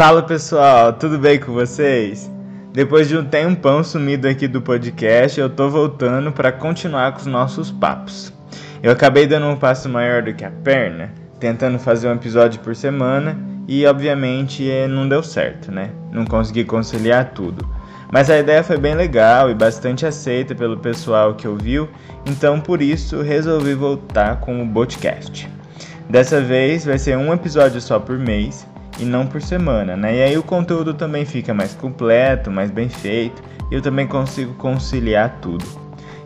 Fala pessoal, tudo bem com vocês? Depois de um tempão sumido aqui do podcast, eu tô voltando para continuar com os nossos papos. Eu acabei dando um passo maior do que a perna, tentando fazer um episódio por semana e obviamente não deu certo, né? Não consegui conciliar tudo. Mas a ideia foi bem legal e bastante aceita pelo pessoal que ouviu, então por isso resolvi voltar com o podcast. Dessa vez vai ser um episódio só por mês e não por semana, né? E aí o conteúdo também fica mais completo, mais bem feito, e eu também consigo conciliar tudo.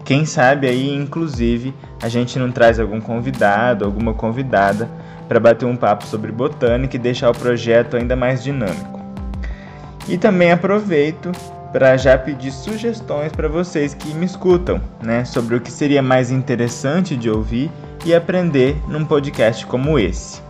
Quem sabe aí, inclusive, a gente não traz algum convidado, alguma convidada para bater um papo sobre botânica e deixar o projeto ainda mais dinâmico. E também aproveito para já pedir sugestões para vocês que me escutam, né, sobre o que seria mais interessante de ouvir e aprender num podcast como esse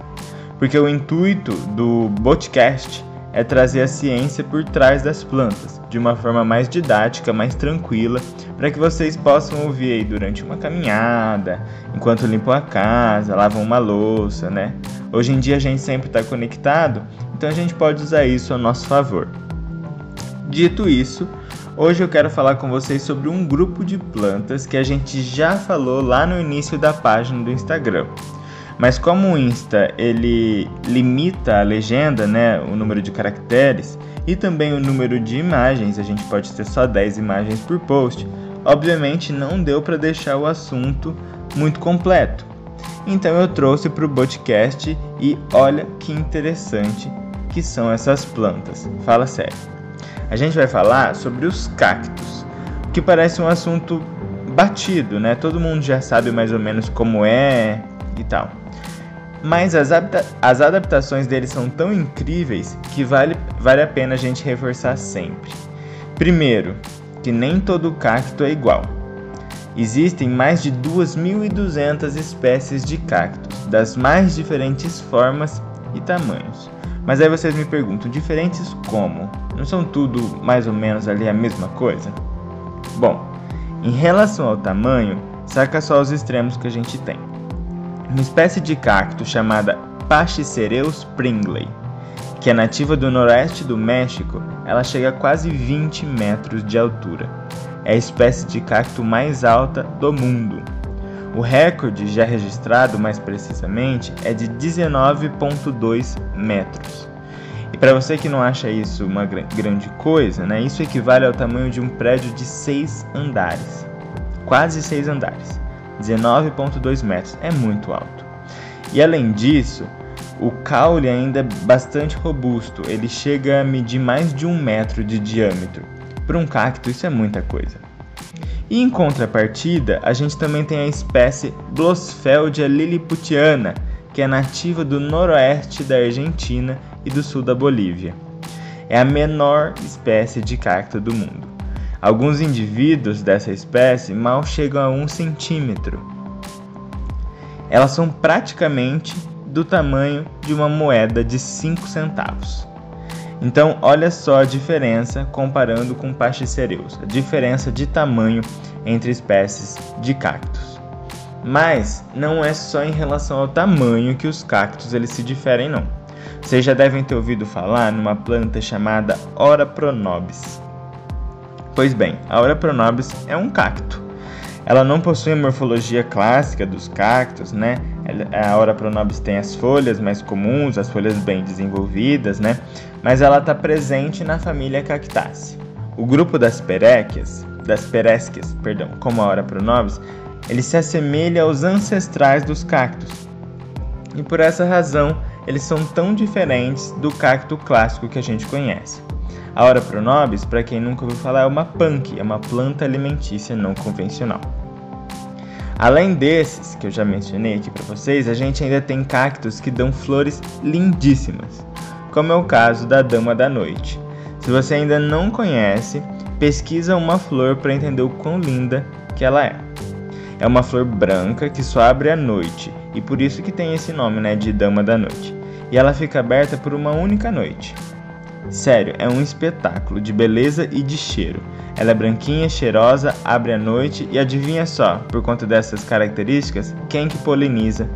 porque o intuito do podcast é trazer a ciência por trás das plantas, de uma forma mais didática, mais tranquila, para que vocês possam ouvir aí durante uma caminhada, enquanto limpam a casa, lavam uma louça, né? Hoje em dia a gente sempre está conectado, então a gente pode usar isso a nosso favor. Dito isso, hoje eu quero falar com vocês sobre um grupo de plantas que a gente já falou lá no início da página do Instagram. Mas como o Insta ele limita a legenda, né, o número de caracteres e também o número de imagens, a gente pode ter só 10 imagens por post. Obviamente não deu para deixar o assunto muito completo. Então eu trouxe para o podcast e olha que interessante que são essas plantas. Fala sério. A gente vai falar sobre os cactos, que parece um assunto batido, né? Todo mundo já sabe mais ou menos como é e tal mas as, as adaptações dele são tão incríveis que vale, vale a pena a gente reforçar sempre. Primeiro, que nem todo cacto é igual. Existem mais de 2.200 espécies de cactos, das mais diferentes formas e tamanhos. Mas aí vocês me perguntam, diferentes como? Não são tudo mais ou menos ali a mesma coisa? Bom, em relação ao tamanho, saca só os extremos que a gente tem. Uma espécie de cacto chamada Pachycereus pringley, que é nativa do noroeste do México, ela chega a quase 20 metros de altura. É a espécie de cacto mais alta do mundo. O recorde já registrado, mais precisamente, é de 19,2 metros. E para você que não acha isso uma grande coisa, né, isso equivale ao tamanho de um prédio de 6 andares. Quase 6 andares. 19,2 metros, é muito alto. E além disso, o caule ainda é bastante robusto, ele chega a medir mais de um metro de diâmetro. Para um cacto, isso é muita coisa. E em contrapartida, a gente também tem a espécie Blossfeldia lilliputiana, que é nativa do noroeste da Argentina e do sul da Bolívia. É a menor espécie de cacto do mundo. Alguns indivíduos dessa espécie mal chegam a um centímetro. Elas são praticamente do tamanho de uma moeda de 5 centavos. Então, olha só a diferença comparando com Pachycereus, a diferença de tamanho entre espécies de cactos. Mas não é só em relação ao tamanho que os cactos eles se diferem não. Vocês já devem ter ouvido falar numa planta chamada Ora pronobis. Pois bem, a Aura pronobis é um cacto. Ela não possui a morfologia clássica dos cactos, né? A Aura pronobis tem as folhas mais comuns, as folhas bem desenvolvidas, né? Mas ela está presente na família Cactaceae. O grupo das peréquias, das peresquias, perdão, como a Aura pronobis, ele se assemelha aos ancestrais dos cactos. E por essa razão, eles são tão diferentes do cacto clássico que a gente conhece. A Ora pronobis, para quem nunca ouviu falar, é uma punk, é uma planta alimentícia não convencional. Além desses que eu já mencionei aqui para vocês, a gente ainda tem cactos que dão flores lindíssimas, como é o caso da Dama da Noite. Se você ainda não conhece, pesquisa uma flor para entender o quão linda que ela é. É uma flor branca que só abre à noite, e por isso que tem esse nome, né, de Dama da Noite. E ela fica aberta por uma única noite. Sério, é um espetáculo de beleza e de cheiro. Ela é branquinha, cheirosa, abre à noite e adivinha só, por conta dessas características, quem que poliniza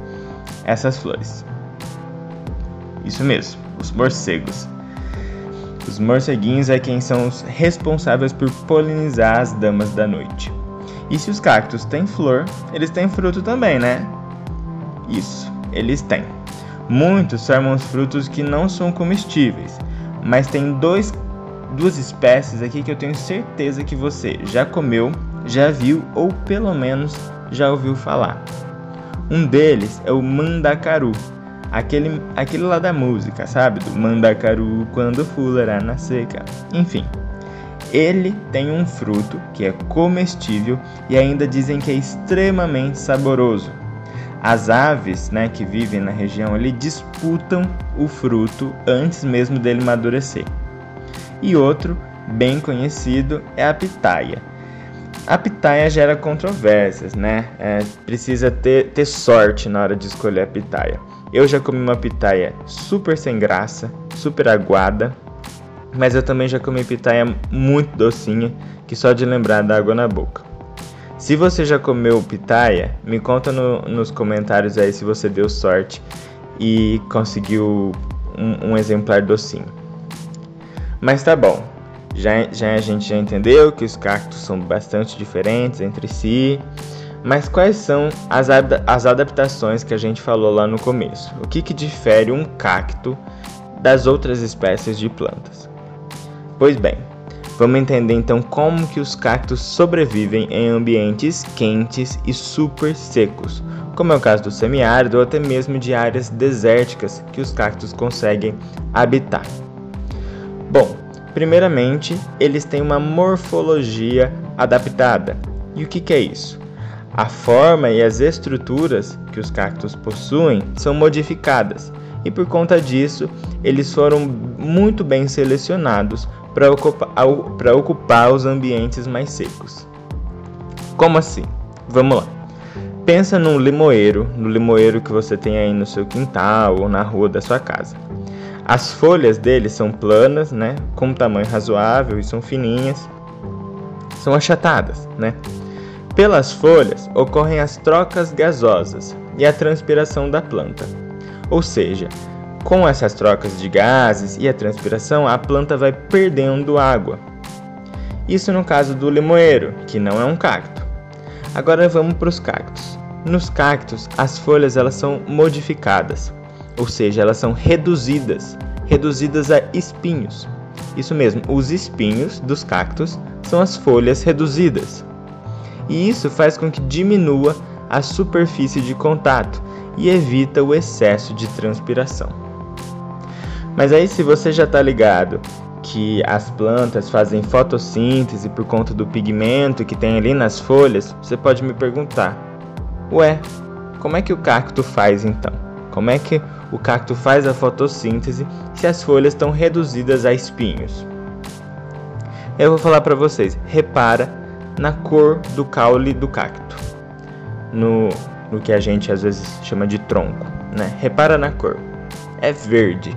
essas flores? Isso mesmo, os morcegos. Os morceguinhos é quem são os responsáveis por polinizar as damas da noite. E se os cactos têm flor, eles têm fruto também, né? Isso, eles têm. Muitos formam os frutos que não são comestíveis, mas tem dois, duas espécies aqui que eu tenho certeza que você já comeu, já viu ou pelo menos já ouviu falar. Um deles é o mandacaru, aquele, aquele lá da música, sabe? Do mandacaru quando fulará na seca. Enfim, ele tem um fruto que é comestível e ainda dizem que é extremamente saboroso. As aves né, que vivem na região ali disputam o fruto antes mesmo dele amadurecer. E outro, bem conhecido, é a pitaia. A pitaia gera controvérsias, né? É, precisa ter, ter sorte na hora de escolher a pitaia. Eu já comi uma pitaia super sem graça, super aguada, mas eu também já comi pitaia muito docinha, que só de lembrar dá água na boca. Se você já comeu pitaia, me conta no, nos comentários aí se você deu sorte e conseguiu um, um exemplar docinho. Mas tá bom, já, já a gente já entendeu que os cactos são bastante diferentes entre si, mas quais são as, as adaptações que a gente falou lá no começo? O que, que difere um cacto das outras espécies de plantas? Pois bem, vamos entender então como que os cactos sobrevivem em ambientes quentes e super secos, como é o caso do semiárido ou até mesmo de áreas desérticas que os cactos conseguem habitar. Bom, primeiramente, eles têm uma morfologia adaptada. E o que, que é isso? A forma e as estruturas que os cactos possuem são modificadas, e por conta disso, eles foram muito bem selecionados para ocupar, ocupar os ambientes mais secos. Como assim? Vamos lá. Pensa num limoeiro, no limoeiro que você tem aí no seu quintal ou na rua da sua casa. As folhas dele são planas, né, com tamanho razoável e são fininhas, são achatadas, né? Pelas folhas ocorrem as trocas gasosas e a transpiração da planta. Ou seja, com essas trocas de gases e a transpiração, a planta vai perdendo água. Isso no caso do limoeiro, que não é um cacto. Agora vamos para os cactos. Nos cactos, as folhas elas são modificadas, ou seja, elas são reduzidas, reduzidas a espinhos. Isso mesmo, os espinhos dos cactos são as folhas reduzidas. E isso faz com que diminua a superfície de contato e evita o excesso de transpiração. Mas aí, se você já está ligado que as plantas fazem fotossíntese por conta do pigmento que tem ali nas folhas, você pode me perguntar: Ué, como é que o cacto faz então? Como é que o cacto faz a fotossíntese se as folhas estão reduzidas a espinhos? Eu vou falar para vocês: repara na cor do caule do cacto, no, no que a gente às vezes chama de tronco, né? Repara na cor, é verde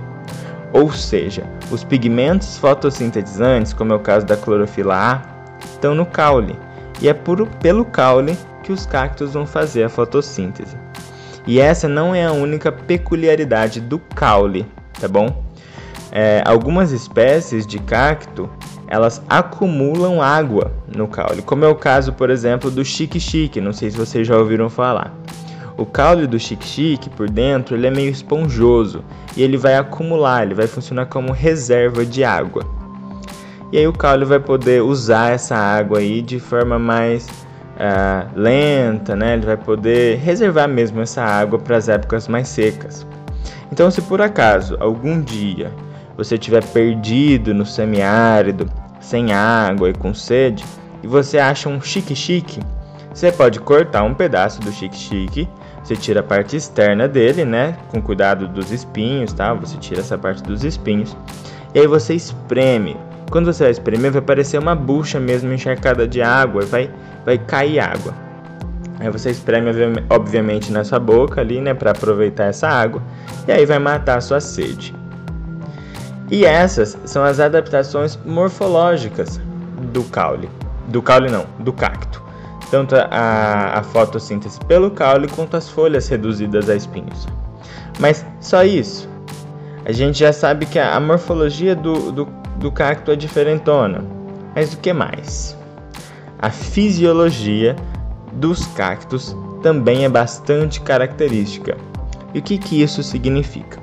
ou seja, os pigmentos fotossintetizantes, como é o caso da clorofila A, estão no caule, e é por, pelo caule que os cactos vão fazer a fotossíntese. E essa não é a única peculiaridade do caule, tá bom? É, algumas espécies de cacto elas acumulam água no caule, como é o caso, por exemplo, do chique-chique, não sei se vocês já ouviram falar. O caule do chique-chique por dentro ele é meio esponjoso e ele vai acumular, ele vai funcionar como reserva de água. E aí o caule vai poder usar essa água aí de forma mais uh, lenta, né? Ele vai poder reservar mesmo essa água para as épocas mais secas. Então, se por acaso algum dia você estiver perdido no semiárido, sem água e com sede, e você acha um chique-chique, você pode cortar um pedaço do chique-chique você tira a parte externa dele, né? Com cuidado dos espinhos, tá? Você tira essa parte dos espinhos. E aí você espreme. Quando você vai espremer, vai parecer uma bucha mesmo encharcada de água. Vai, vai cair água. Aí você espreme, obviamente, na sua boca ali, né? Para aproveitar essa água. E aí vai matar a sua sede. E essas são as adaptações morfológicas do caule. Do caule não, do cacto tanto a, a fotossíntese pelo caule quanto as folhas reduzidas a espinhos. Mas só isso. A gente já sabe que a, a morfologia do, do, do cacto é diferentona. Mas o que mais? A fisiologia dos cactos também é bastante característica. E o que, que isso significa?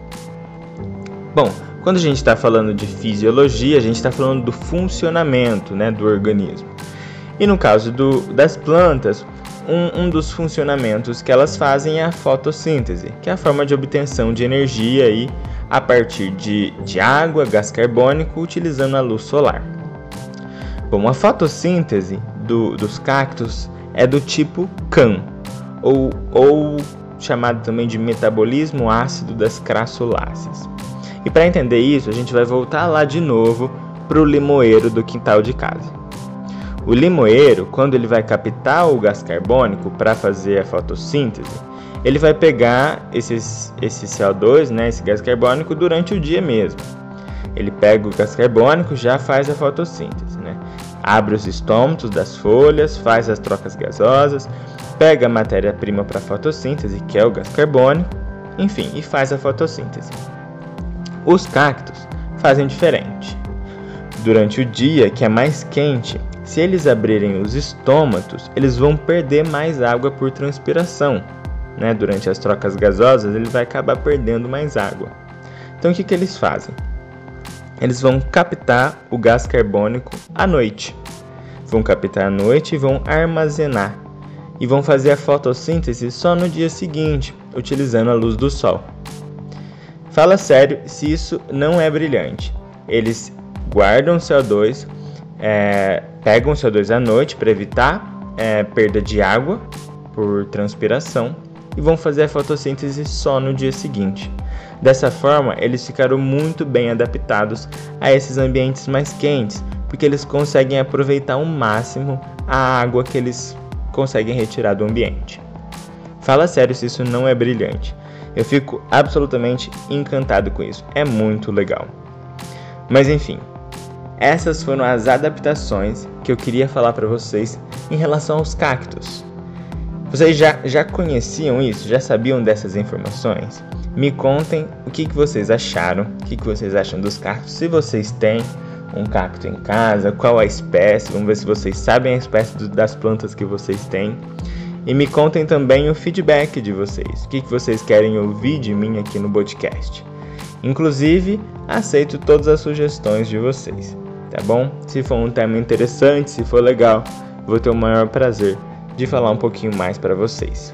Bom, quando a gente está falando de fisiologia, a gente está falando do funcionamento né, do organismo. E no caso do, das plantas, um, um, dos funcionamentos que elas fazem é a fotossíntese, que é a forma de obtenção de energia aí a partir de, de água, gás carbônico, utilizando a luz solar. Bom, a fotossíntese do, dos cactos é do tipo CAM, ou, ou chamado também de metabolismo ácido das crassulases. E para entender isso, a gente vai voltar lá de novo para o limoeiro do quintal de casa. O limoeiro, quando ele vai captar o gás carbônico para fazer a fotossíntese, ele vai pegar esses, esse CO2, né, esse gás carbônico, durante o dia mesmo. Ele pega o gás carbônico já faz a fotossíntese. Né? Abre os estômatos das folhas, faz as trocas gasosas, pega a matéria-prima para a fotossíntese, que é o gás carbônico, enfim, e faz a fotossíntese. Os cactos fazem diferente. Durante o dia, que é mais quente, se eles abrirem os estômatos, eles vão perder mais água por transpiração. Né? Durante as trocas gasosas, ele vai acabar perdendo mais água. Então, o que, que eles fazem? Eles vão captar o gás carbônico à noite. Vão captar à noite e vão armazenar. E vão fazer a fotossíntese só no dia seguinte, utilizando a luz do sol. Fala sério se isso não é brilhante. Eles guardam CO2, é, pegam CO2 à noite para evitar é, perda de água por transpiração e vão fazer a fotossíntese só no dia seguinte. Dessa forma, eles ficaram muito bem adaptados a esses ambientes mais quentes, porque eles conseguem aproveitar ao máximo a água que eles conseguem retirar do ambiente. Fala sério se isso não é brilhante. Eu fico absolutamente encantado com isso. É muito legal. Mas enfim, essas foram as adaptações que eu queria falar para vocês em relação aos cactos. Vocês já, já conheciam isso? Já sabiam dessas informações? Me contem o que, que vocês acharam, o que, que vocês acham dos cactos, se vocês têm um cacto em casa, qual a espécie, vamos ver se vocês sabem a espécie das plantas que vocês têm. E me contem também o feedback de vocês, o que, que vocês querem ouvir de mim aqui no podcast. Inclusive, aceito todas as sugestões de vocês, tá bom? Se for um tema interessante, se for legal, vou ter o maior prazer de falar um pouquinho mais para vocês.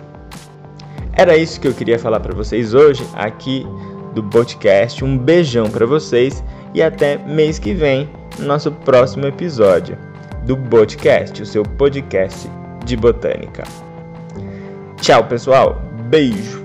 Era isso que eu queria falar para vocês hoje aqui do podcast. Um beijão para vocês e até mês que vem, no nosso próximo episódio do podcast, o seu podcast de botânica. Tchau, pessoal. Beijo.